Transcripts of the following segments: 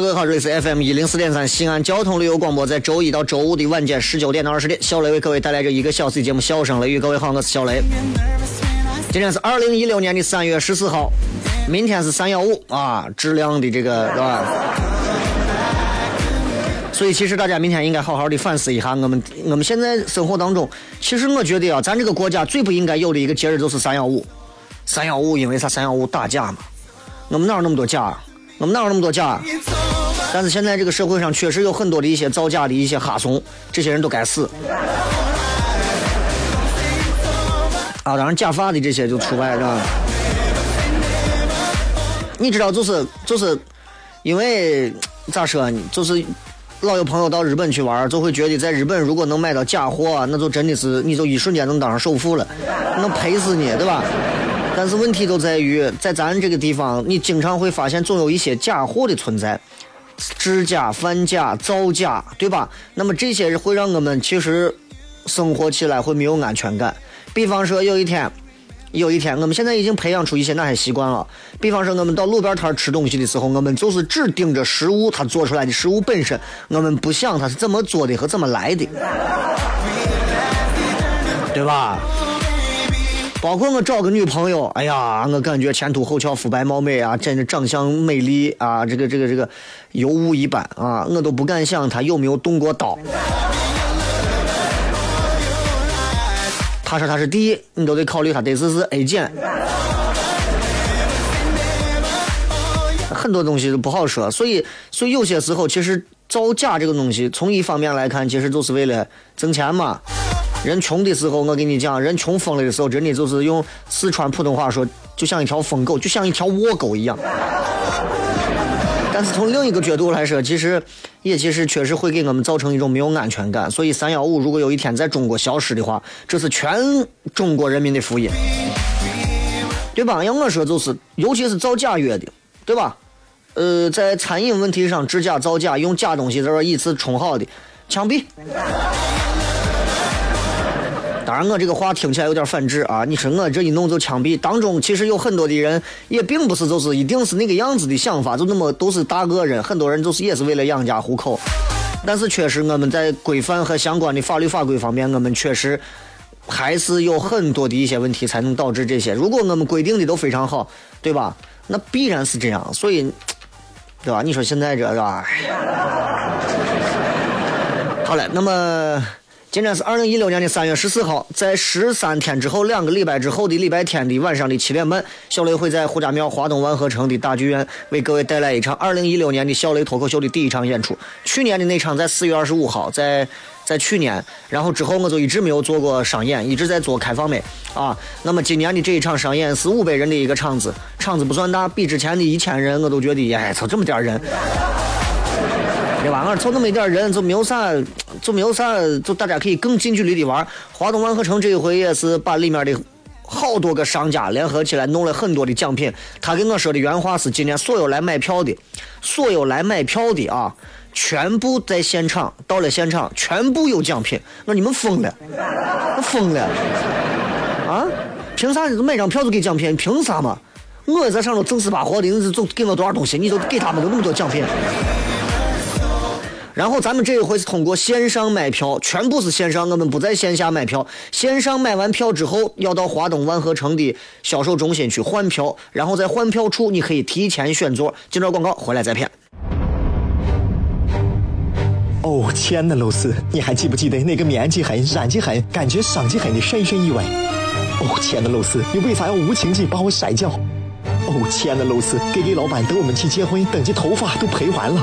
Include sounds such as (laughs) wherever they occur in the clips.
各位好，这里是 FM 一零四点三西安交通旅游广播，在周一到周五的晚间十九点到二十点，小雷为各位带来这一个小时的节目《笑声雷雨》。各位好，我是小雷。今天是二零一六年的三月十四号，明天是三幺五啊，质量的这个是吧？所以其实大家明天应该好好的反思一下，我们我们现在生活当中，其实我觉得啊，咱这个国家最不应该有的一个节日就是三幺五。三幺五因为啥？三幺五打假嘛？我们哪有那么多假啊？我们哪有那么多假？但是现在这个社会上确实有很多的一些造假的一些哈怂，这些人都该死。啊，当然假发的这些就除外，是吧？你知道，就是就是，因为咋说呢？就是老有朋友到日本去玩，就会觉得在日本如果能买到假货，那就真的是你就一瞬间能当上首富了，能赔死你，对吧？但是问题就在于，在咱这个地方，你经常会发现总有一些假货的存在，制假、贩假、造假，对吧？那么这些会让我们其实生活起来会没有安全感。比方说，有一天，有一天，我们现在已经培养出一些哪些习惯了？比方说，我们到路边摊吃东西的时候，我们就是只盯着食物，它做出来的食物本身，我们不想它是怎么做的和怎么来的，对吧？包括我找个女朋友，哎呀，我感觉前凸后翘、肤白貌美啊，真的长相美丽啊，这个这个这个尤物一般啊，我都不敢想她有没有动过刀。他说他是 D，你都得考虑他得是是 A 减。很多东西都不好说，所以所以有些时候其实造假这个东西，从一方面来看，其实就是为了挣钱嘛。人穷的时候，我跟你讲，人穷疯了的时候，真的就是用四川普通话说，就像一条疯狗，就像一条窝狗一样。但是从另一个角度来说，其实也其实确实会给我们造成一种没有安全感。所以三幺五如果有一天在中国消失的话，这是全中国人民的福音，对吧？要我说就是，尤其是造假药的，对吧？呃，在餐饮问题上制假造假，用假东西在这以次充好的，枪毙。当然，我这个话听起来有点反智啊！你说我这一弄就枪毙，当中其实有很多的人也并不是就是一定是那个样子的想法，就那么都是大恶人，很多人就是也是为了养家糊口。但是确实我们在规范和相关的法律法规方面，我们确实还是有很多的一些问题，才能导致这些。如果我们规定的都非常好，对吧？那必然是这样。所以，对吧？你说现在这个，好了，那么。今天是二零一六年的三月十四号，在十三天之后，两个礼拜之后的礼拜天的晚上的七点半，小雷会在胡家庙华东万和城的大剧院为各位带来一场二零一六年的小雷脱口秀的第一场演出。去年的那场在四月二十五号，在在去年，然后之后我就一直没有做过商演，一直在做开放麦啊。那么今年的这一场商演是五百人的一个场子，场子不算大，比之前的一千人我都觉得，哎，操这么点人。对吧？俺凑那么一点人，就没有啥，就没有啥，就大家可以更近距离的玩。华东万和城这一回也是把里面的好多个商家联合起来，弄了很多的奖品。他跟我说的原话是：今天所有来买票的，所有来买票的啊，全部在现场，到了现场全部有奖品。那你们疯了？疯了？啊？凭啥？买张票就给奖品？凭啥嘛？我在上头正死巴活的，你就给我多少东西，你就给他们那么多奖品。然后咱们这一回是通过线上买票，全部是线上，我们不在线下买票。线上买完票之后，要到华东万和城的销售中心去换票，然后在换票处你可以提前选座。进段广告回来再骗。哦，亲爱的露丝，你还记不记得那个面积狠、染技狠、感觉伤及狠的深深意外？哦，亲爱的露丝，你为啥要无情地把我甩掉？哦，亲爱的露丝给给老板等我们去结婚，等级头发都赔完了。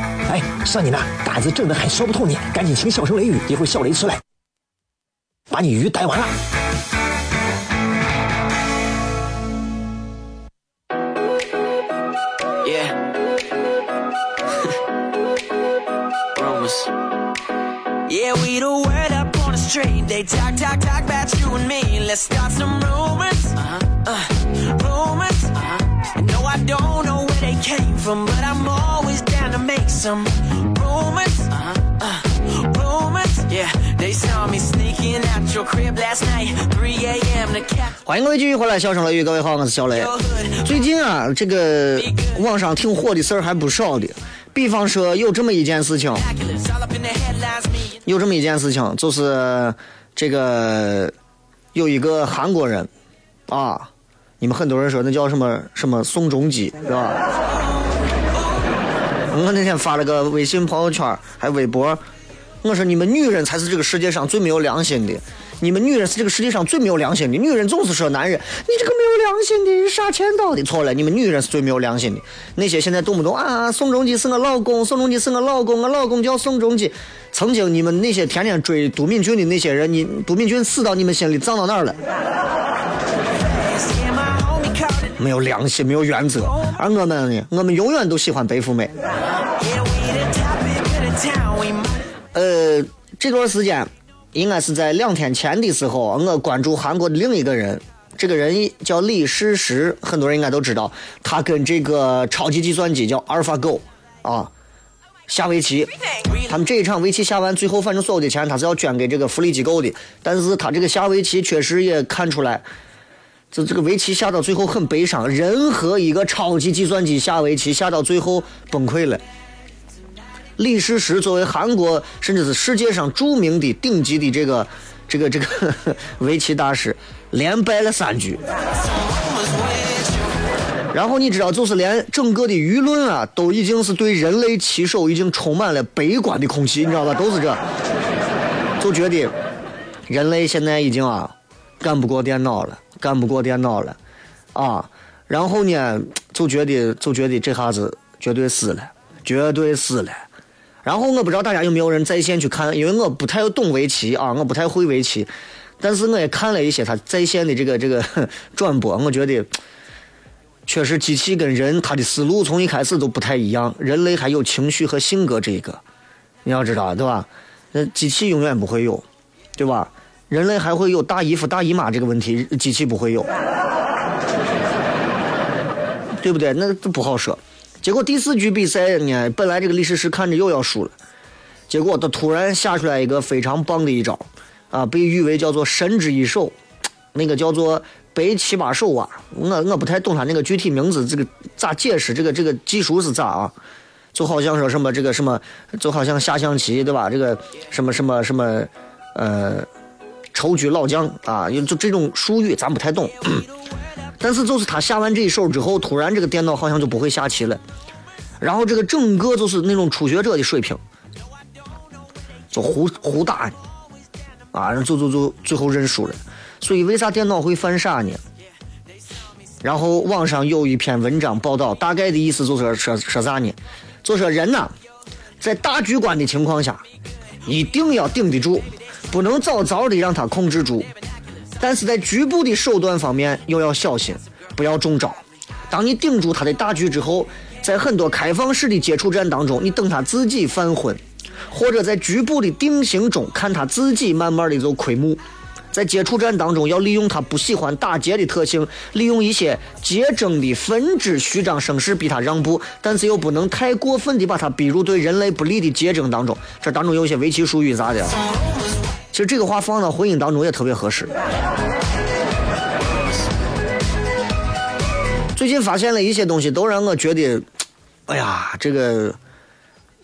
哎，算你那胆子正的很，说不透你，赶紧请笑声雷雨，一会儿笑雷出来，把你鱼逮完了。Yeah. Rumors. Yeah, we the word up on the street. They talk, talk, talk about you and me. Let's start some rumors. Uh-huh. Uh, rumors. Uh-huh. No, I don't know where they came from, but 欢迎各位继续回来，笑声雷雨，各位好，我是小雷。最近啊，这个网上挺火的事儿还不少的，比方说有这么一件事情，有这么一件事情，就是这个有一个韩国人啊，你们很多人说那叫什么什么宋仲基，对吧？我那天发了个微信朋友圈，还微博，我说你们女人才是这个世界上最没有良心的，你们女人是这个世界上最没有良心的。女人总是说男人你这个没有良心的杀千刀的，错了，你们女人是最没有良心的。那些现在动不动啊，宋仲基是我老公，宋仲基是我老公，我老公叫宋仲基。曾经你们那些天天追都敏俊的那些人，你都敏俊死到你们心里葬到哪儿了？没有良心，没有原则。而我们呢，我们永远都喜欢白富美。呃，这段时间应该是在两天前的时候，我关注韩国的另一个人，这个人叫李世石，很多人应该都知道，他跟这个超级计算机叫 AlphaGo 啊下围棋。他们这一场围棋下完，最后反正所有的钱他是要捐给这个福利机构的，但是他这个下围棋确实也看出来。这这个围棋下到最后很悲伤，任何一个超级计算机下围棋下到最后崩溃了。李世石作为韩国甚至是世界上著名的顶级的这个这个这个 (laughs) 围棋大师，连败了三局。然后你知道，就是连整个的舆论啊，都已经是对人类棋手已经充满了悲观的空气，你知道吧？都是这，就觉得人类现在已经啊干不过电脑了，干不过电脑了，啊，然后呢，就觉得就觉得这下子绝对死了，绝对死了。然后我不知道大家有没有人在线去看，因为我不太懂围棋啊，我不太会围棋，但是我也看了一些他在线的这个这个 (laughs) 转播，我觉得确实机器跟人他的思路从一开始都不太一样，人类还有情绪和性格这一个，你要知道对吧？那机器永远不会有，对吧？人类还会有大姨夫大姨妈这个问题，机器不会有，对不对？那这不好说。结果第四局比赛呢，本来这个李世石看着又要输了，结果他突然下出来一个非常棒的一招，啊，被誉为叫做神之一手，那个叫做白七八手啊，我我不太懂他那个具体名字，这个咋解释？这个这个技术是咋啊？就好像说什么这个什么，就好像下象棋对吧？这个什么什么什么，呃，抽车老将啊，就这种术语咱不太懂。但是就是他下完这一手之后，突然这个电脑好像就不会下棋了，然后这个整个就是那种初学者的水平，就胡胡打，啊，就就就最后认输了。所以为啥电脑会犯傻呢？然后网上有一篇文章报道，大概的意思就是说说啥呢？就说人呐，在大局观的情况下，一定要顶得住，不能早早的让他控制住。但是在局部的手段方面又要小心，不要中招。当你顶住他的大局之后，在很多开放式的接触战当中，你等他自己犯浑，或者在局部的定型中看他自己慢慢的就溃幕。在接触战当中，要利用他不喜欢打劫的特性，利用一些结争的分支虚张声势逼他让步，但是又不能太过分的把他逼入对人类不利的结争当中。这当中有些围棋术语啥的，其实这个话放到婚姻当中也特别合适。最近发现了一些东西，都让我觉得，哎呀，这个。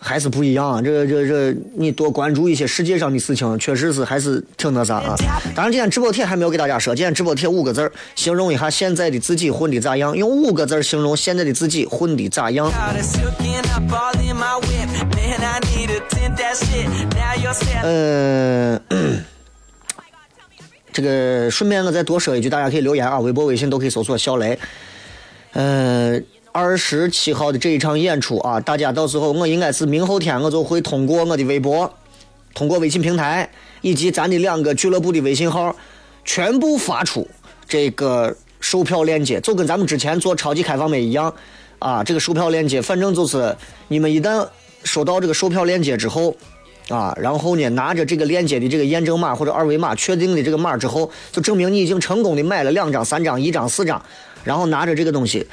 还是不一样，这这这，你多关注一些世界上的事情，确实是还是挺那啥啊。当然，今天直播帖还没有给大家说，今天直播帖五个字形容一下现在的自己混的咋样？用五个字形容现在的自己混的咋样？嗯，(coughs) 这个顺便我再多说一句，大家可以留言啊，微博、微信都可以搜索小雷。嗯。二十七号的这一场演出啊，大家到时候我应该是明后天我就会通过我的微博，通过微信平台以及咱的两个俱乐部的微信号，全部发出这个售票链接，就跟咱们之前做超级开放麦一样啊。这个售票链接，反正就是你们一旦收到这个售票链接之后啊，然后呢拿着这个链接的这个验证码或者二维码确定的这个码之后，就证明你已经成功的买了两张、三张、一张、四张，然后拿着这个东西。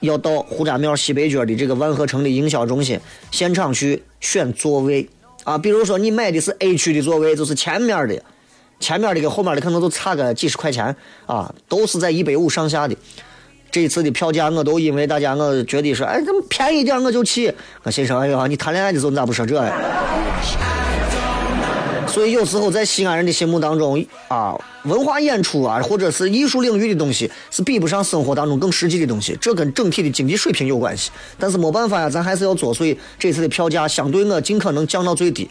要到胡家庙西北角的这个万和城的营销中心现场去选座位啊，比如说你买的是 A 区的座位，就是前面的，前面的跟后面的可能都差个几十块钱啊，都是在一百五上下的。这一次的票价我都因为大家我觉得说，哎，怎么便宜点我就去。我心说，哎呀，你谈恋爱的时候你咋不说这呀？所以有时候在西安人的心目当中啊，文化演出啊，或者是艺术领域的东西，是比不上生活当中更实际的东西。这跟整体的经济水平有关系。但是没办法呀，咱还是要做。所以这次的票价相对我尽可能降到最低，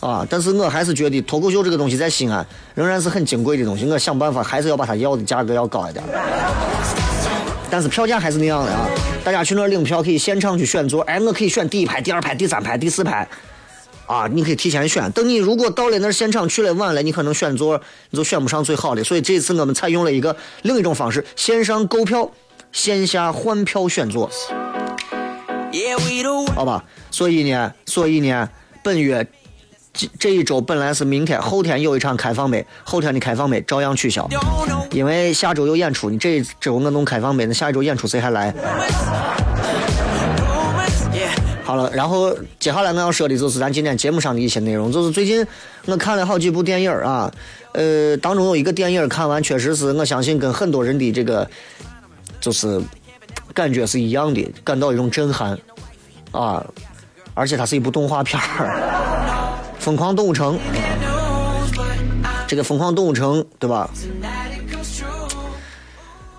啊，但是我还是觉得脱口秀这个东西在西安仍然是很金贵的东西。我想办法还是要把它要的价格要高一点。但是票价还是那样的啊，大家去那儿领票可以现场去选座，哎，我可以选第一排、第二排、第三排、第四排。啊，你可以提前选。等你如果到了那儿现场去了晚了，你可能选座你就选不上最好的。所以这次我们采用了一个另一种方式：线上购票，线下换票选座。好吧，所以呢，所以呢，本月这这一周本来是明天、后天有一场开放杯，后天的开放杯照样取消，因为下周有演出。你这一周我弄开放杯，那下一周演出谁还来？好了，然后接下来我要说的就是咱今天节目上的一些内容。就是最近我看了好几部电影啊，呃，当中有一个电影看完，确实是我相信跟很多人的这个就是感觉是一样的，感到一种震撼啊。而且它是一部动画片儿，《疯狂动物城》。这个《疯狂动物城》，对吧？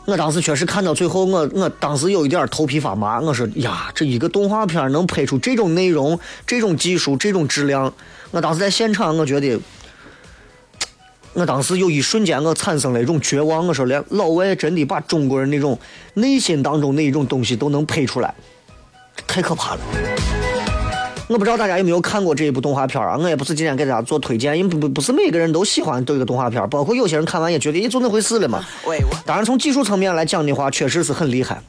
我当时确实看到最后，我我当时有一点头皮发麻。我说呀，这一个动画片能拍出这种内容、这种技术、这种质量，我当时在现场，我觉得，我当时有一瞬间，我产生了一种绝望。我说，连老外真的把中国人那种内心当中那一种东西都能拍出来，太可怕了。我不知道大家有没有看过这一部动画片啊？我也不是今天给大家做推荐，因为不不不是每个人都喜欢这个动画片，包括有些人看完也觉得，也就那回事了嘛。当然，从技术层面来讲的话，确实是很厉害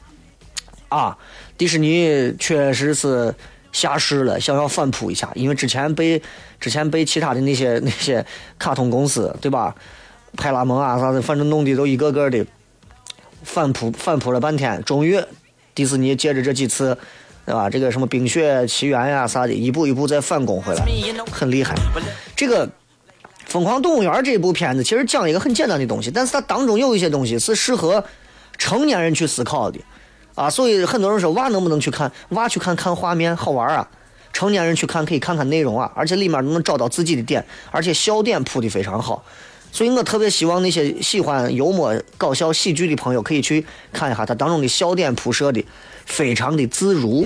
啊！迪士尼确实是下市了，想要反扑一下，因为之前被之前被其他的那些那些卡通公司，对吧？派拉蒙啊啥的，反正弄的都一个个的反扑反扑了半天，终于迪士尼借着这几次。对吧？这个什么《冰雪奇缘》呀啥的，一步一步再反攻回来，很厉害。这个《疯狂动物园》这部片子其实讲一个很简单的东西，但是它当中有一些东西是适合成年人去思考的啊。所以很多人说娃能不能去看？娃去看看画面好玩啊。成年人去看可以看看内容啊，而且里面能找到自己的点，而且笑点铺的非常好。所以我特别希望那些喜欢幽默搞笑喜剧的朋友可以去看一下它当中的笑点铺设的。非常的自如。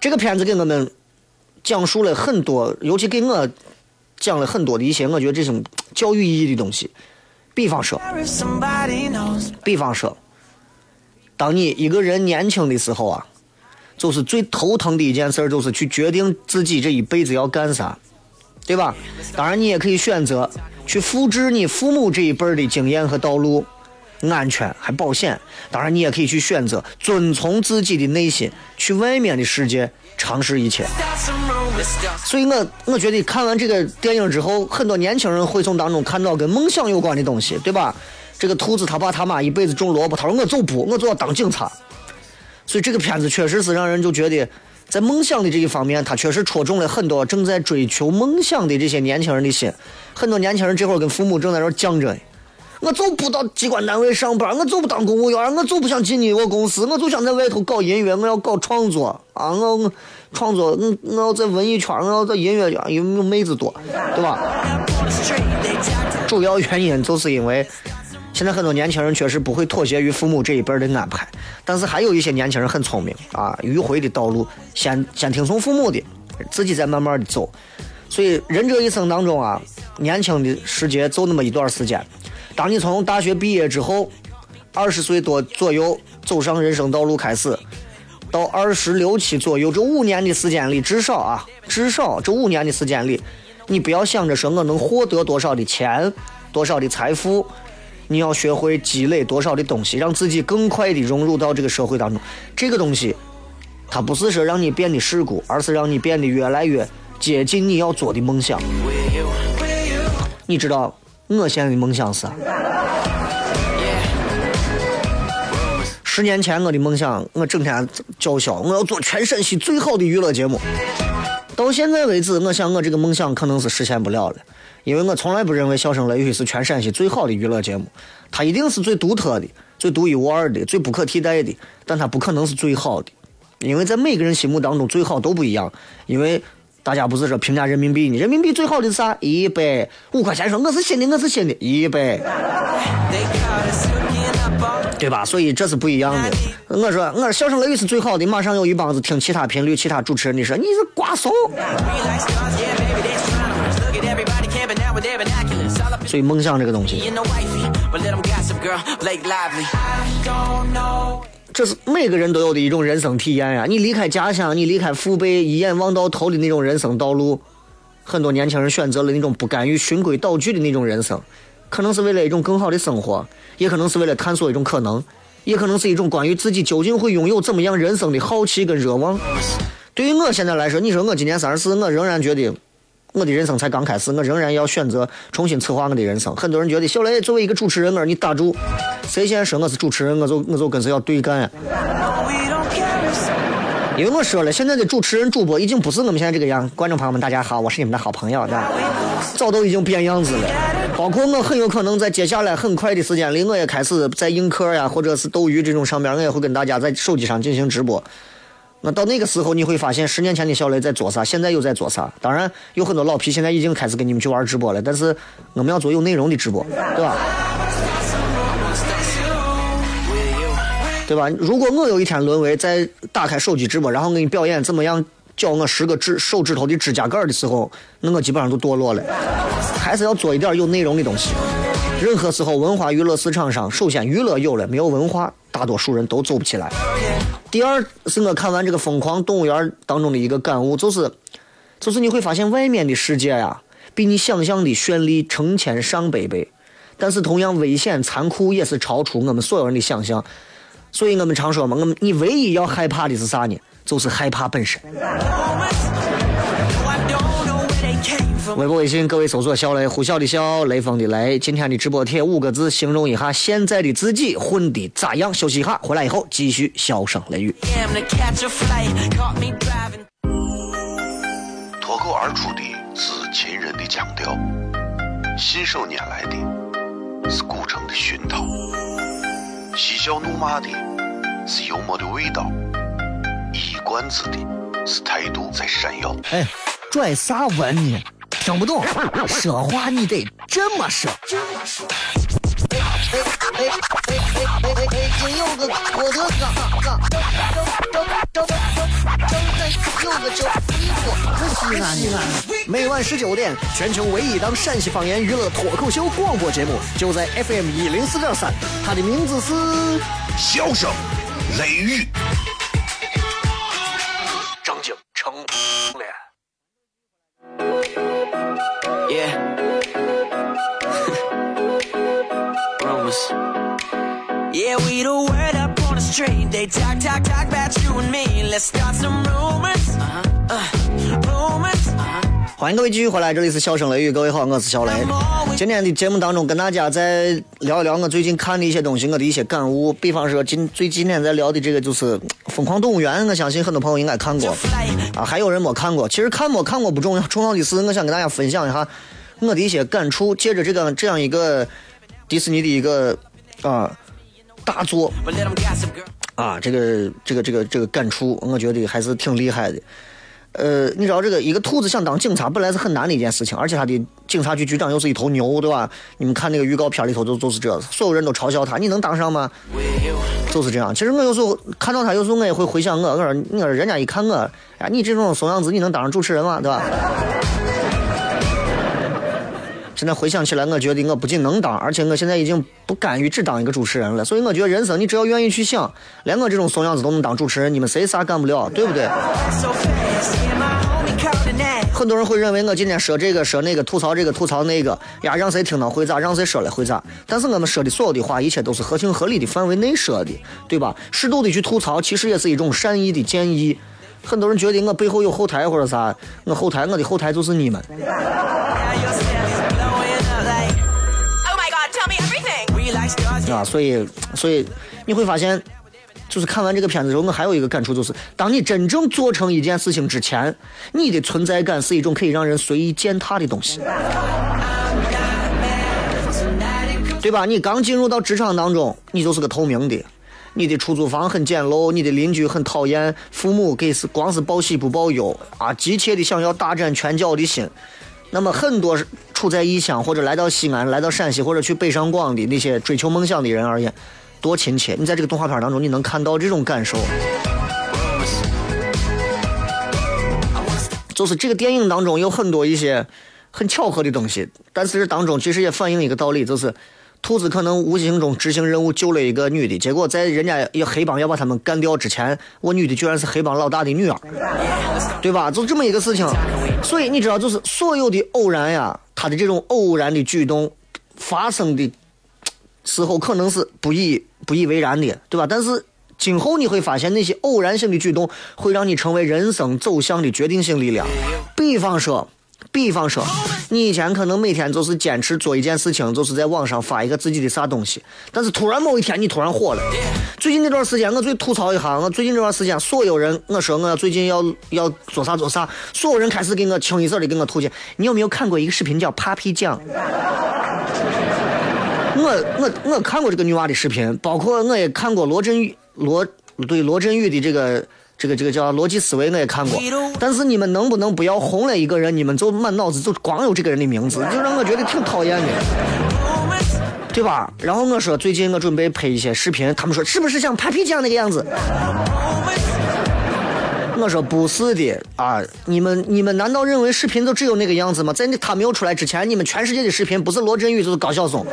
这个片子给我们讲述了很多，尤其给我讲了很多的一些我觉得这种教育意义的东西。比方说，比方说，当你一个人年轻的时候啊，就是最头疼的一件事就是去决定自己这一辈子要干啥，对吧？当然，你也可以选择去复制你父母这一辈的经验和道路。安全还保险，当然你也可以去选择遵从自己的内心，去外面的世界尝试一切。所以我我觉得看完这个电影之后，很多年轻人会从当中看到跟梦想有关的东西，对吧？这个兔子他爸他妈一辈子种萝卜，他说我就不，我就要当警察。所以这个片子确实是让人就觉得，在梦想的这一方面，他确实戳中了很多正在追求梦想的这些年轻人的心。很多年轻人这会儿跟父母正在这犟着，我就不到机关单位上班，我就不当公务员，我就不想进你我公司，我就想在外头搞音乐，我要搞创作啊，我创作，我我要在文艺圈，我要在音乐圈，有有妹子多，对吧？主要原因就是因为。现在很多年轻人确实不会妥协于父母这一辈的安排，但是还有一些年轻人很聪明啊，迂回的道路，先先听从父母的，自己再慢慢的走。所以人这一生当中啊，年轻的时间就那么一段时间。当你从大学毕业之后，二十岁多左右走上人生道路开始，到二十六七左右这五年的时间里，至少啊，至少这五年的时间里，你不要想着说我能获得多少的钱，多少的财富。你要学会积累多少的东西，让自己更快的融入到这个社会当中。这个东西，它不是说让你变得世故，而是让你变得越来越接近你要做的梦想。你知道我现在的梦想是？十年前我的梦想，我整天叫嚣我要做全陕西最好的娱乐节目。到现在为止，我想我这个梦想可能是实现不了了。因为我从来不认为《笑声雷雨》是全陕西最好的娱乐节目，它一定是最独特的、最独一无二的、最不可替代的，但它不可能是最好的，因为在每个人心目当中，最好都不一样。因为大家不是说评价人民币呢？人民币最好的是啥？一百五块钱说我是新的，我是新的，一百，对吧？所以这是不一样的。我说我说《笑声雷雨》是最好的，马上有一帮子听其他频率、其他主持人的说你是瓜怂。所以梦想这个东西，这是每个人都有的一种人生体验呀。你离开家乡，你离开父辈，一眼望到头的那种人生道路，很多年轻人选择了那种不甘于循规蹈矩的那种人生，可能是为了一种更好的生活，也可能是为了探索一种可能，也可能是一种关于自己究竟会拥有怎么样人生的好奇跟热望。对于我现在来说，你说我今年三十四，我仍然觉得。我的人生才刚开始，我仍然要选择重新策划我的人生。很多人觉得小雷作为一个主持人，我说你打住，谁先说我是主持人，我就我就跟谁要对干。因为我说了，现在的主持人主播已经不是我们现在这个样。观众朋友们，大家好，我是你们的好朋友，早都已经变样子了。包括我很有可能在接下来很快的时间里，我也开始在映客呀，或者是斗鱼这种上面，我也会跟大家在手机上进行直播。那到那个时候，你会发现十年前的小雷在做啥，现在又在做啥。当然，有很多老皮现在已经开始跟你们去玩直播了。但是，我们要做有内容的直播，对吧？对吧？如果我有一天沦为在打开手机直播，然后给你表演怎么样教我十个指手指头的指甲盖的时候，那我基本上都堕落了。还是要做一点有内容的东西。任何时候，文化娱乐市场上，首先娱乐有了，没有文化，大多数人都走不起来。第二是我看完这个《疯狂动物园》当中的一个感悟，就是，就是你会发现外面的世界呀，比你想象的绚丽成千上百倍，但是同样危险残酷，也是超出我们所有人的想象。所以我们常说嘛，我们你唯一要害怕的是啥呢？就是害怕本身。微博、微信，各位搜索“小雷”，呼啸的笑，雷锋的雷。今天的直播贴五个字，形容一下现在的自己混的咋样？休息一下，回来以后继续笑声雷雨。脱口而出的是秦人的腔调，信手拈来的是古城的熏陶，嬉笑怒骂的是幽默的味道，一冠子的是态度在闪耀。哎，拽啥文呢？听不懂，说话你得这么说。西安西安。每晚十九点，全球唯一档陕西方言娱乐脱口秀广播节目，就在 FM 一零四点三，它的名字是《笑声雷雨》。张景成脸。Rumors. Yeah, we the word up on the street. They talk, talk, talk about you and me. Let's start some rumors. Uh-huh. Uh, rumors. 欢迎各位继续回来，这里是笑声雷雨，各位好，我是小雷。今天的节目当中，跟大家再聊一聊我最近看的一些东西，我的一些感悟。比方说，今最今天在聊的这个就是《疯狂动物园》，我相信很多朋友应该看过啊，还有人没看过。其实看没看过不重要，重要的是我想跟大家分享一下我的一些感触。借着这个这样一个迪士尼的一个啊大作啊，这个这个这个这个感触，我觉得还是挺厉害的。呃，你知道这个一个兔子想当警察本来是很难的一件事情，而且他的警察局局长又是一头牛，对吧？你们看那个预告片里头就就是这，所有人都嘲笑他，你能当上吗？就是这样。其实我有时候看到他，有时候我也会回想我，我说你说人家一看我，哎，你这种怂样子，你能当上主持人吗？对吧？现在回想起来，我觉得我不仅能当，而且我现在已经不甘于只当一个主持人了。所以我觉得人生，你只要愿意去想，连我这种怂样子都能当主持人，你们谁啥干不了，对不对？很多人会认为我今天说这个说那个，吐槽这个吐槽那个，呀，让谁听到会咋，让谁说了会咋。但是我们说的所有的话，一切都是合情合理的范围内说的，对吧？适度的去吐槽，其实也是一种善意的建议。很多人觉得我背后有后台或者啥，我后台我的后台就是你们。啊，所以所以你会发现，就是看完这个片子之后，我还有一个感触，就是当你真正做成一件事情之前，你的存在感是一种可以让人随意践踏的东西，对吧？你刚进入到职场当中，你就是个透明的。你的出租房很简陋，你的邻居很讨厌，父母给是光是报喜不报忧啊，急切的想要大展拳脚的心。那么很多处在异乡或者来到西安、来到陕西或者去北上广的那些追求梦想的人而言，多亲切！你在这个动画片当中，你能看到这种感受。就是这个电影当中有很多一些很巧合的东西，但是这当中其实也反映一个道理，就是兔子可能无形中执行任务救了一个女的，结果在人家要黑帮要把他们干掉之前，我女的居然是黑帮老大的女儿，对吧？就这么一个事情，所以你知道，就是所有的偶然呀，他的这种偶然的举动发生的时候，可能是不以不以为然的，对吧？但是今后你会发现，那些偶然性的举动会让你成为人生走向的决定性力量。比方说，比方说，你以前可能每天就是坚持做一件事情，就是在网上发一个自己的啥东西，但是突然某一天你突然火了。最近那段时间，我最吐槽一下，我最近这段时间，所有人我说我最近要要做啥做啥，所有人开始给我清一色的给我推荐。你有没有看过一个视频叫 Papi 酱？(laughs) 我我我看过这个女娃的视频，包括我也看过罗振宇罗对罗振宇的这个这个这个叫逻辑思维，我也看过。但是你们能不能不要红了一个人，你们就满脑子就光有这个人的名字，就让我觉得挺讨厌的。对吧？然后我说最近我准备拍一些视频，他们说是不是像 Papi 酱那个样子？我说不是的啊！你们你们难道认为视频就只有那个样子吗？在你他没有出来之前，你们全世界的视频不是罗振宇就是高晓松，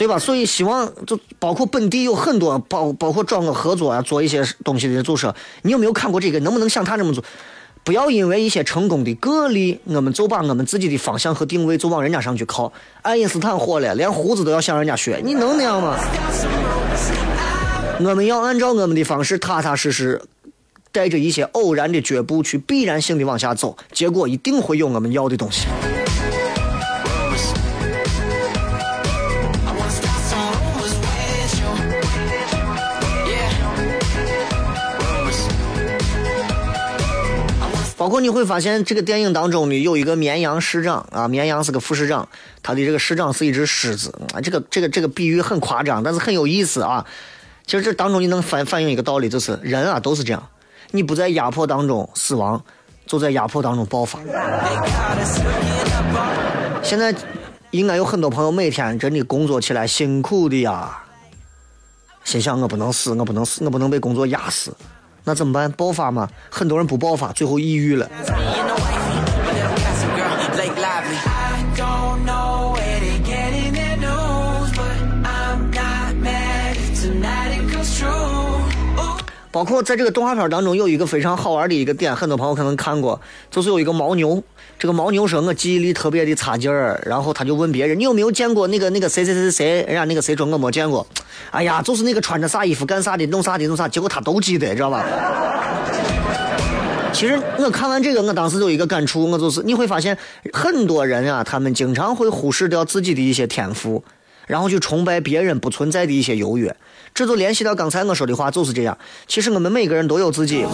对吧？所以希望就包括本地有很多包包括找我合作啊，做一些东西的人就说，你有没有看过这个？能不能像他这么做？不要因为一些成功的个例，我们就把我们自己的方向和定位就往人家上去靠。爱因斯坦火了，连胡子都要向人家学，你能那样吗？我们要按照我们的方式，踏踏实实，带着一些偶然的脚步去必然性的往下走，结果一定会有我们要的东西。包括你会发现，这个电影当中呢，有一个绵羊市长啊，绵羊是个副市长，他的这个市长是一只狮子啊，这个这个这个比喻很夸张，但是很有意思啊。其实这当中你能反反映一个道理，就是人啊都是这样，你不在压迫当中死亡，就在压迫当中爆发。现在应该有很多朋友每天真的工作起来辛苦的呀，心想我不能死，我不能死，我不能被工作压死，那怎么办？爆发嘛？很多人不爆发，最后抑郁了。包括在这个动画片当中有一个非常好玩的一个点，很多朋友可能看过，就是有一个牦牛，这个牦牛说我记忆力特别的差劲儿，然后他就问别人你有没有见过那个 (laughs) 那个谁谁谁谁谁，人家那个谁说我没见过，哎呀，就是那个穿着啥衣服干啥的弄啥的弄啥，结果他都记得，知道吧？其实我看完这个，我当时有一个感触，我就是你会发现很多人啊，他们经常会忽视掉自己的一些天赋，然后去崇拜别人不存在的一些优越。这就联系到刚才我说的话，就是这样。其实我们每个人都有自己，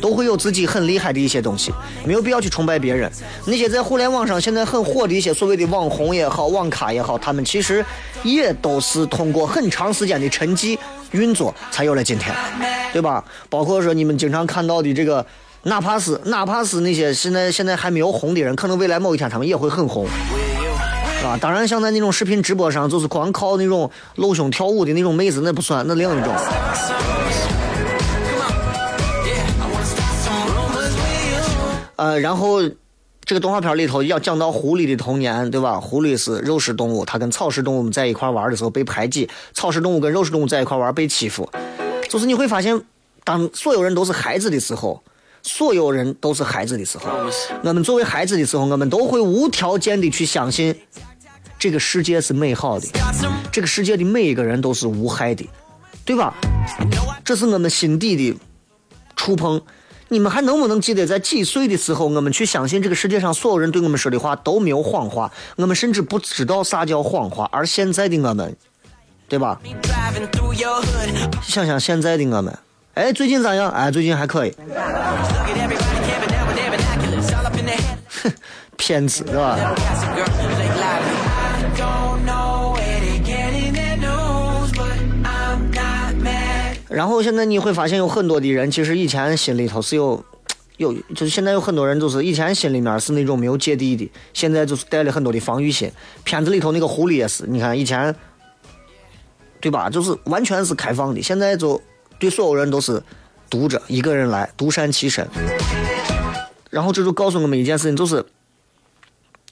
都会有自己很厉害的一些东西，没有必要去崇拜别人。那些在互联网上现在很火的一些所谓的网红也好、网咖也好，他们其实也都是通过很长时间的沉寂运作才有了今天，对吧？包括说你们经常看到的这个，哪怕是哪怕是那些现在现在还没有红的人，可能未来某一天他们也会很红。啊，当然，像在那种视频直播上，就是光靠那种露胸跳舞的那种妹子，那不算，那另一种。呃，然后这个动画片里头要讲到狐狸的童年，对吧？狐狸是肉食动物，它跟草食动物们在一块玩的时候被排挤；草食动物跟肉食动物在一块玩被欺负。就是你会发现，当所有人都是孩子的时候，所有人都是孩子的时候，我们作为孩子的时候，我们都会无条件的去相信。这个世界是美好的，这个世界的每一个人都是无害的，对吧？这是我们心底的触碰。你们还能不能记得，在几岁的时候，我们去相信这个世界上所有人对我们说的话都没有谎话，我们甚至不知道啥叫谎话。而现在的我们，对吧？想想现在的我们，哎，最近咋样？哎，最近还可以。哼，(laughs) 骗子，是吧？然后现在你会发现有很多的人，其实以前心里头是有，有就是现在有很多人就是以前心里面是那种没有芥蒂的，现在就是带了很多的防御心。片子里头那个狐狸也是，你看以前，对吧？就是完全是开放的，现在就对所有人都是独着一个人来独善其身。然后这就告诉我们一件事情，就是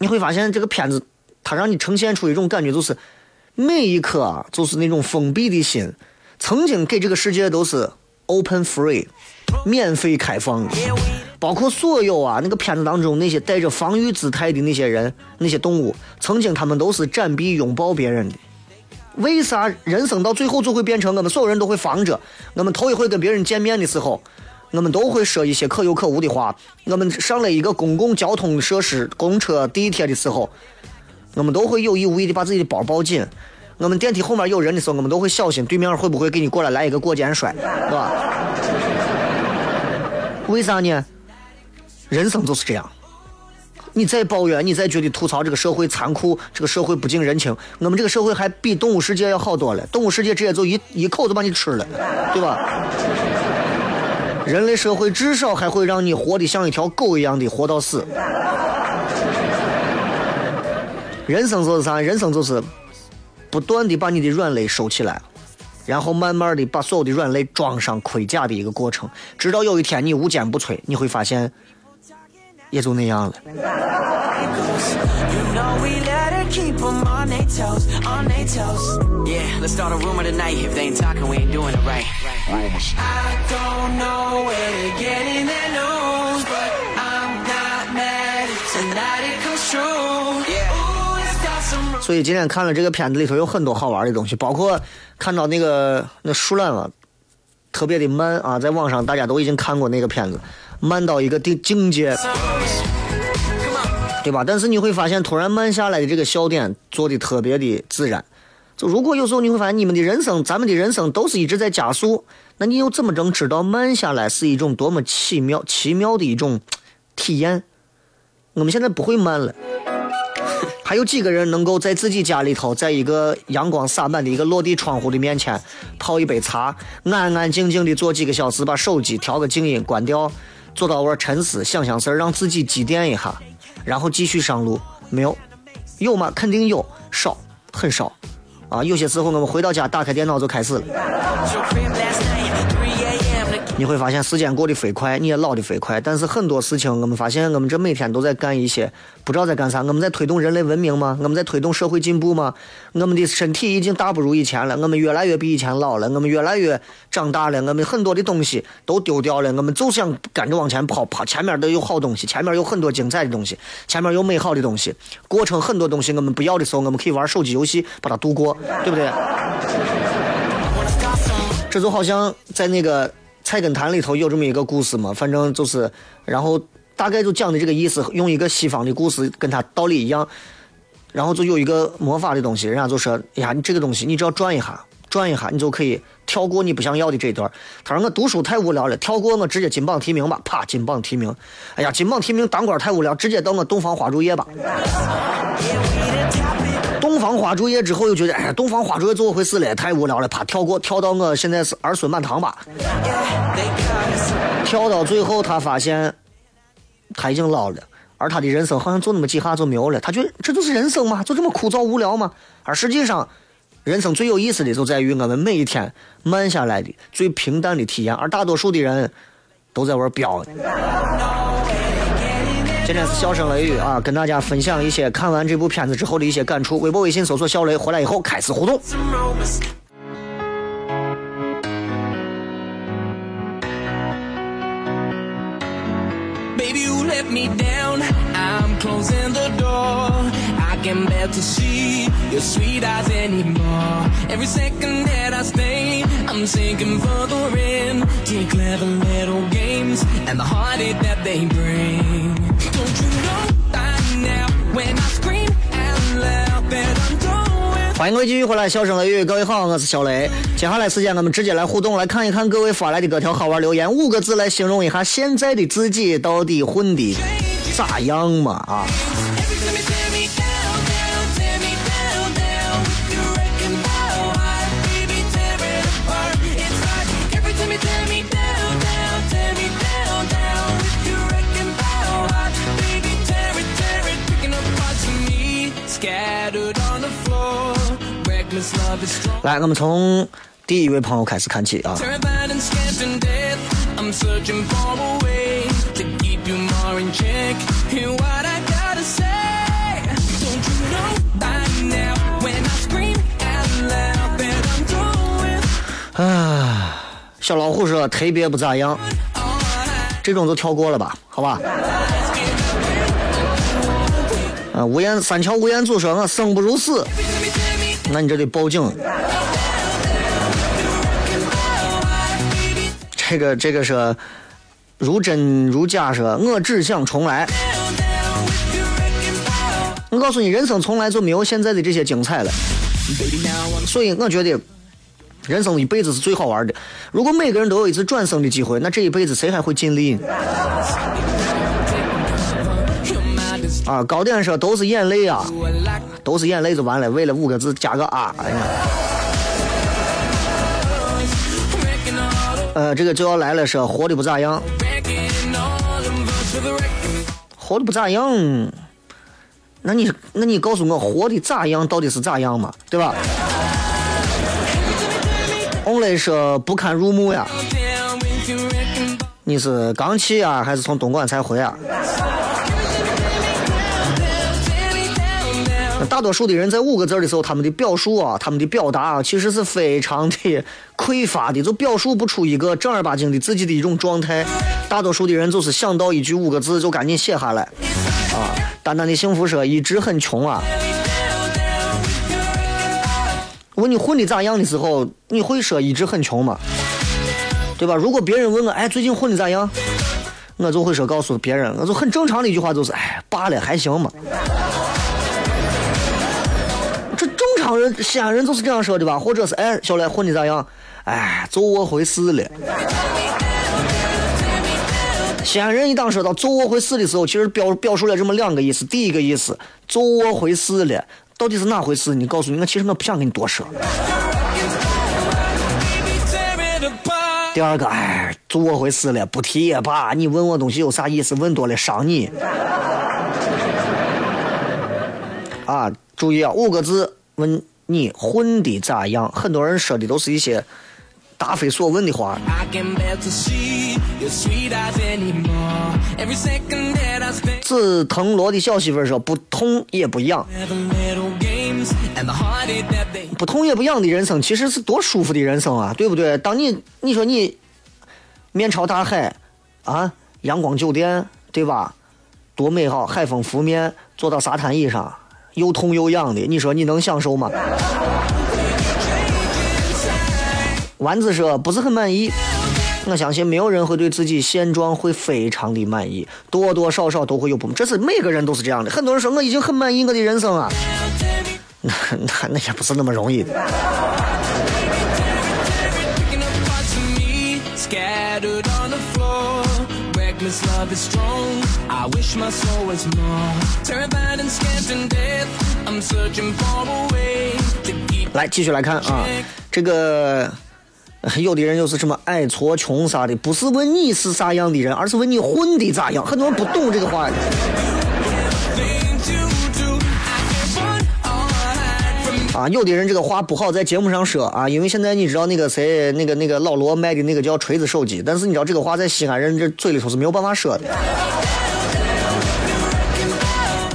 你会发现这个片子它让你呈现出一种感觉，就是每一颗啊，就是那种封闭的心。曾经给这个世界都是 open free，免费开放，包括所有啊那个片子当中那些带着防御姿态的那些人、那些动物，曾经他们都是展臂拥抱别人的。为啥人生到最后就会变成我们所有人都会防着？我们头一回跟别人见面的时候，我们都会说一些可有可无的话。我们上了一个公共交通设施，公车、地铁的时候，我们都会有意无意的把自己的包抱紧。我们电梯后面有人的时候，我们都会小心对面会不会给你过来来一个过肩摔，是吧？为啥呢？人生就是这样。你再抱怨，你再觉得吐槽这个社会残酷，这个社会不近人情，我们这个社会还比动物世界要好多了。动物世界直接就一一口就把你吃了，对吧？人类社会至少还会让你活得像一条狗一样的活到死。人生就是啥？人生就是。不断的把你的软肋收起来，然后慢慢的把所有的软肋装上盔甲的一个过程，直到有一天你无坚不摧，你会发现，也就那样了。所以今天看了这个片子里头有很多好玩的东西，包括看到那个那树懒啊，特别的慢啊，在网上大家都已经看过那个片子，慢到一个境境界，对吧？但是你会发现，突然慢下来的这个笑点做的特别的自然。就如果有时候你会发现，你们的人生，咱们的人生都是一直在加速，那你又怎么能知道慢下来是一种多么奇妙、奇妙的一种体验？我们现在不会慢了。还有几个人能够在自己家里头，在一个阳光洒满的一个落地窗户的面前泡一杯茶，安安静静的坐几个小时，把手机调个静音关掉，坐到位沉思想想事儿，让自己积淀一下，然后继续上路？没有？有吗？肯定有，少，很少。啊，有些时候我们回到家，打开电脑就开始了。你会发现时间过得飞快，你也老得飞快。但是很多事情，我们发现我们这每天都在干一些不知道在干啥。我们在推动人类文明吗？我们在推动社会进步吗？我们的身体已经大不如以前了，我们越来越比以前老了，我们越来越长大了，我们很多的东西都丢掉了。我们就想赶着往前跑，跑前面都有好东西，前面有很多精彩的东西，前面有美好的东西。过程很多东西我们不要的时候，我们可以玩手机游戏把它度过，对不对？(laughs) 这就好像在那个。菜根谭里头有这么一个故事嘛，反正就是，然后大概就讲的这个意思，用一个西方的故事跟他道理一样，然后就有一个魔法的东西，人家就说，哎呀，你这个东西你只要转一下，转一下，你就可以跳过你不想要的这段。他说我读书太无聊了，跳过我直接金榜题名吧，啪，金榜题名。哎呀，金榜题名当官太无聊，直接到我东方花烛夜吧。洞房花烛夜之后又觉得，哎呀，洞房花烛夜怎么回事嘞？太无聊了，啪，跳过，跳到我现在是儿孙满堂吧。跳到最后，他发现他已经老了，而他的人生好像就那么几下就没有了。他觉得这就是人生吗？就这么枯燥无聊吗？而实际上，人生最有意思的就在于我们每一天慢下来的最平淡的体验，而大多数的人都在玩表。今天是笑声雷雨啊，跟大家分享一些看完这部片子之后的一些感触。微博、微信搜索“小雷”，回来以后开始互动。some rumors. Baby, you let me down. I'm closing the door. I can bear to see your sweet eyes anymore. Every second that I stay, I'm sinking further in to your clever little games and the heartache that they bring. 欢迎各位继续回来，笑声雷雨，各位好，我是小雷。接下来时间我们直接来互动，来看一看各位发来的各条好玩留言，五个字来形容一下现在的自己到底混的咋样嘛啊？来我们从第一位朋友开始看起啊。啊小老虎说特别不咋样。这种都跳过了吧好吧。啊无言三桥无言组说啊说我生不如死。那你这得报警。这个这个是如真如假说，我只想重来。我告诉你，人生从来就没有现在的这些精彩了。所以我觉得，人生一辈子是最好玩的。如果每个人都有一次转生的机会，那这一辈子谁还会尽力啊，高点说都是眼泪啊，都是眼泪就完了，为了五个字加个啊。哎呀，呃，这个就要来了，说活的不咋样，活的不咋样。那你那你告诉我，活的咋样到底是咋样嘛？对吧？Only 说不堪入目呀，你是刚去啊，还是从东莞才回啊？大多数的人在五个字的时候，他们的表述啊，他们的表达啊，其实是非常的匮乏的，就表述不出一个正儿八经的自己的一种状态。大多数的人就是想到一句五个字就赶紧写下来，啊，淡淡的幸福说一直很穷啊。问你混的咋样的时候，你会说一直很穷吗？对吧？如果别人问我，哎，最近混的咋样？我就会说告诉别人，我就很正常的一句话就是，哎，罢了，还行嘛。人西安人就是这样说的吧？或者是哎，小来混的咋样？哎，就我回事了。西安人一当说到“就我回事”的时候，其实表表述了这么两个意思。第一个意思，“就我回事了”，到底是哪回事？你告诉你，我其实我不想跟你多说。第二个，哎，就我回事了，不提也罢。你问我东西有啥意思？问多了伤你。啊，注意啊，五个字问你混的咋样？很多人说的都是一些答非所问的话。紫藤萝的小媳妇儿说不痛也不痒不痛也不痒的人生其实是多舒服的人生啊对不对？当你你说你面朝大海啊阳光酒店对吧？多美好海风拂面坐到沙滩椅上。又痛又痒的，你说你能享受吗？”丸子说：“不是很满意。”我相信没有人会对自己现状会非常的满意，多多少少都会有不满。这是每个人都是这样的。很多人说我已经很满意我的人生啊，(laughs) 那那那也不是那么容易的。Reckless love is strong. I wish my soul was more terrified and scared to death. I'm searching for a way to keep. 来，继续来看啊，这个呃有的人就是什么矮矬穷啥的，不是问你是啥样的人，而是问你混的咋样。很多人不懂这个话。啊，有的人这个话不好在节目上说啊，因为现在你知道那个谁，那个那个老罗卖的那个叫锤子手机，但是你知道这个话在西安人这嘴里头是没有办法说的。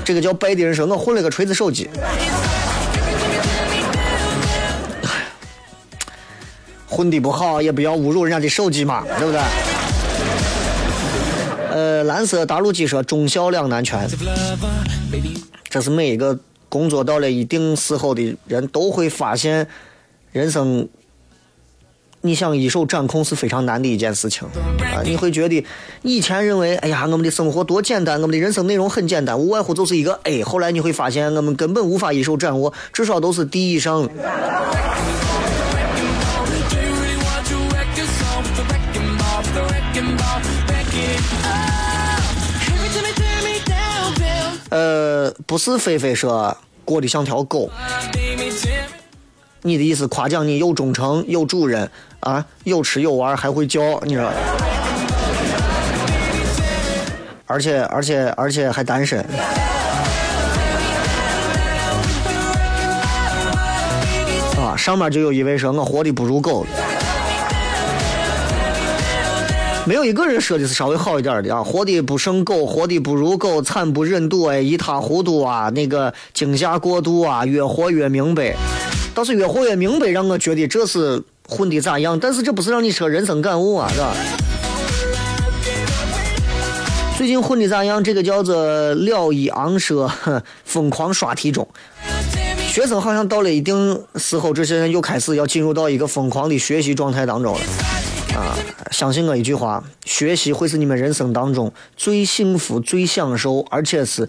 这个叫拜的人说，我混了个锤子手机。混的不好，也不要侮辱人家的手机嘛，对不对？呃，蓝色大陆鸡说忠孝两难全，这是每一个工作到了一定时候的人都会发现，人生，你想一手掌控是非常难的一件事情啊！你会觉得以前认为，哎呀，我们的生活多简单，我们的人生内容很简单，无外乎就是一个 A。后来你会发现，我们根本无法一手掌握，至少都是 D 以上。呃，不是菲菲说过得像条狗，你的意思夸奖你又忠诚又主人啊，有吃有玩还会叫，你知道？而且而且而且还单身。啊，上面就有一位说我活的不如狗。没有一个人说的是稍微好一点的啊，活的不胜狗，活的不如狗，惨不忍睹哎，一塌糊涂啊，那个惊吓过度啊，越活越明白。倒是越活越明白，让我觉得这是混的咋样，但是这不是让你说人生感悟啊，是吧？最近混的咋样？这个叫做了一昂说，哼疯狂刷题中。学生好像到了一定时候，这些人又开始要进入到一个疯狂的学习状态当中了。啊，相信我一句话，学习会是你们人生当中最幸福、最享受，而且是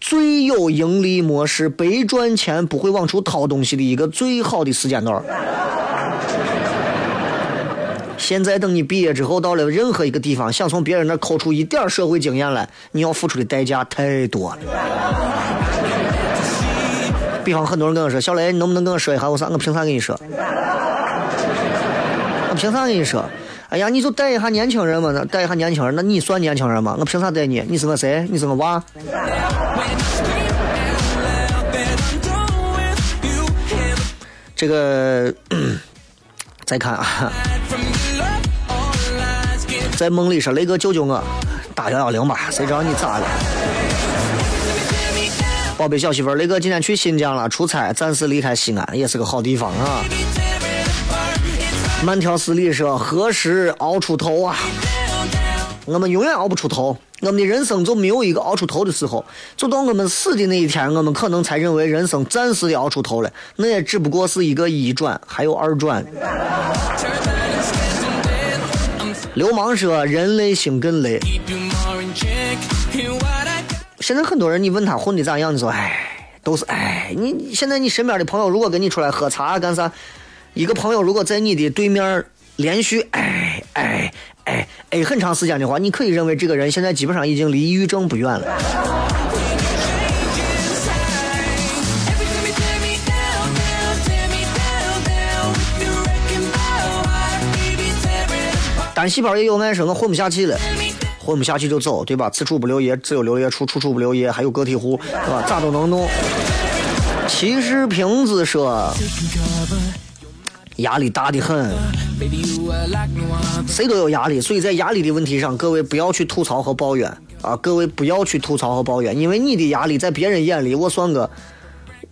最有盈利模式、白赚钱不会往出掏东西的一个最好的时间段。现在等你毕业之后，到了任何一个地方，想从别人那抠出一点儿社会经验来，你要付出的代价太多了。比方很多人跟我说：“小雷，你能不能跟我说一下？”我说：“我凭啥跟你说？我凭啥跟你说？哎呀，你就带一下年轻人嘛，带一下年轻人，那你算年轻人吗？我凭啥带你？你是我谁？你是我娃？这个 (clears throat) 再看啊在梦里说雷哥救救我，打幺幺零吧，谁知道你咋了？宝贝小媳妇，雷哥今天去新疆了，出差，暂时离开西安，也是个好地方啊。慢条斯理说，何时熬出头啊？我们永远熬不出头，我们的人生就没有一个熬出头的时候。就到我们死的那一天，我们可能才认为人生暂时的熬出头了，那也只不过是一个一转，还有二转。流氓说，人累心更累。现在很多人，你问他混的咋样，你说，哎，都是哎。你现在你身边的朋友，如果跟你出来喝茶干啥，一个朋友如果在你的对面连续哎哎哎哎很长时间的话，你可以认为这个人现在基本上已经离抑郁症不远了。单细胞也有爱说，我混不下去了，混不下去就走，对吧？此处不留爷，自有留爷处；处处不留爷，还有个体户，对吧？咋都能弄。骑士瓶子说，压力大的很，谁都有压力，所以在压力的问题上，各位不要去吐槽和抱怨啊！各位不要去吐槽和抱怨，因为你的压力在别人眼里，我算个，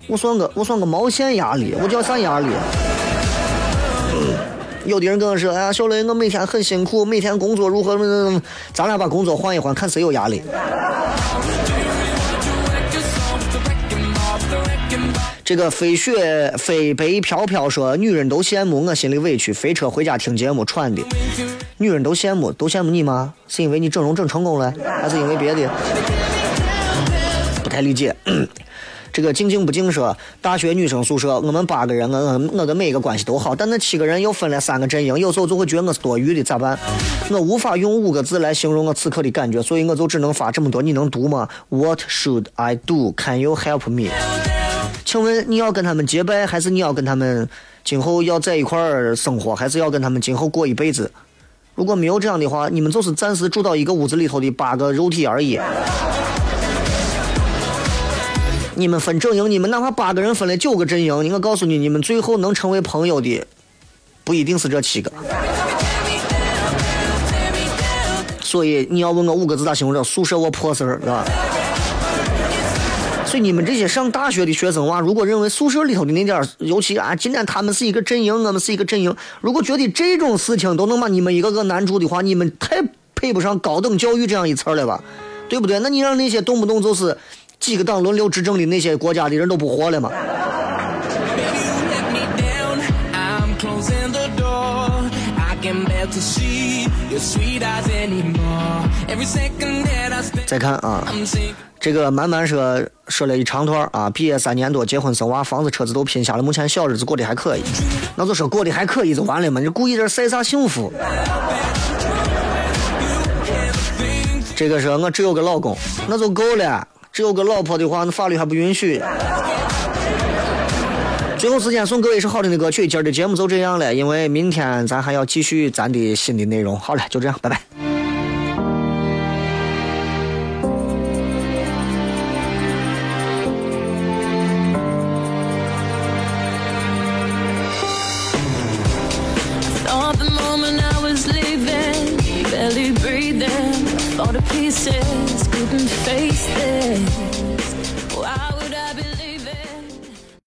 我算个，我算个毛线压力，我叫啥压力？有的人跟我说：“哎呀，小雷，我每天很辛苦，每天工作如何？咱俩把工作换一换，看谁有压力。”这个飞雪飞北飘飘说：“女人都羡慕，我心里委屈。飞车回家听节目喘的，女人都羡慕，都羡慕你吗？是因为你整容整成功了，还是因为别的？不太理解。(clears throat) 这个静静不静说，大学女生宿舍，我们八个人，我我我跟每一个关系都好，但那七个人又分了三个阵营，有时候就会觉得我是多余的，咋办？我无法用五个字来形容我此刻的感觉，所以我就只能发这么多。你能读吗？What should I do? Can you help me? 请问你要跟他们结拜，还是你要跟他们今后要在一块儿生活，还是要跟他们今后过一辈子？如果没有这样的话，你们就是暂时住到一个屋子里头的八个肉体而已。你们分阵营，你们哪怕八个人分了九个阵营，我告诉你，你们最后能成为朋友的，不一定是这七个。所以你要问我五个字咋形容这宿舍我破事儿，是吧？所以你们这些上大学的学生娃，如果认为宿舍里头的那点儿，尤其啊，今天他们是一个阵营，我们是一个阵营，如果觉得这种事情都能把你们一个个难住的话，你们太配不上高等教育这样一词儿了吧？对不对？那你让那些动不动就是几个党轮流执政的那些国家的人都不活了吗？再看啊，这个慢慢说说了一长段啊，毕业三年多，结婚生娃，房子车子都拼下了，目前小日子过得还可以。那就说过得还可以就完了嘛，你故意这晒啥幸福？这个说我只有个老公，那就够了。只有个老婆的话，那法律还不允许。最后时间送各位一首好听的歌曲，今儿的节目就这样了，因为明天咱还要继续咱的新的内容。好了，就这样，拜拜。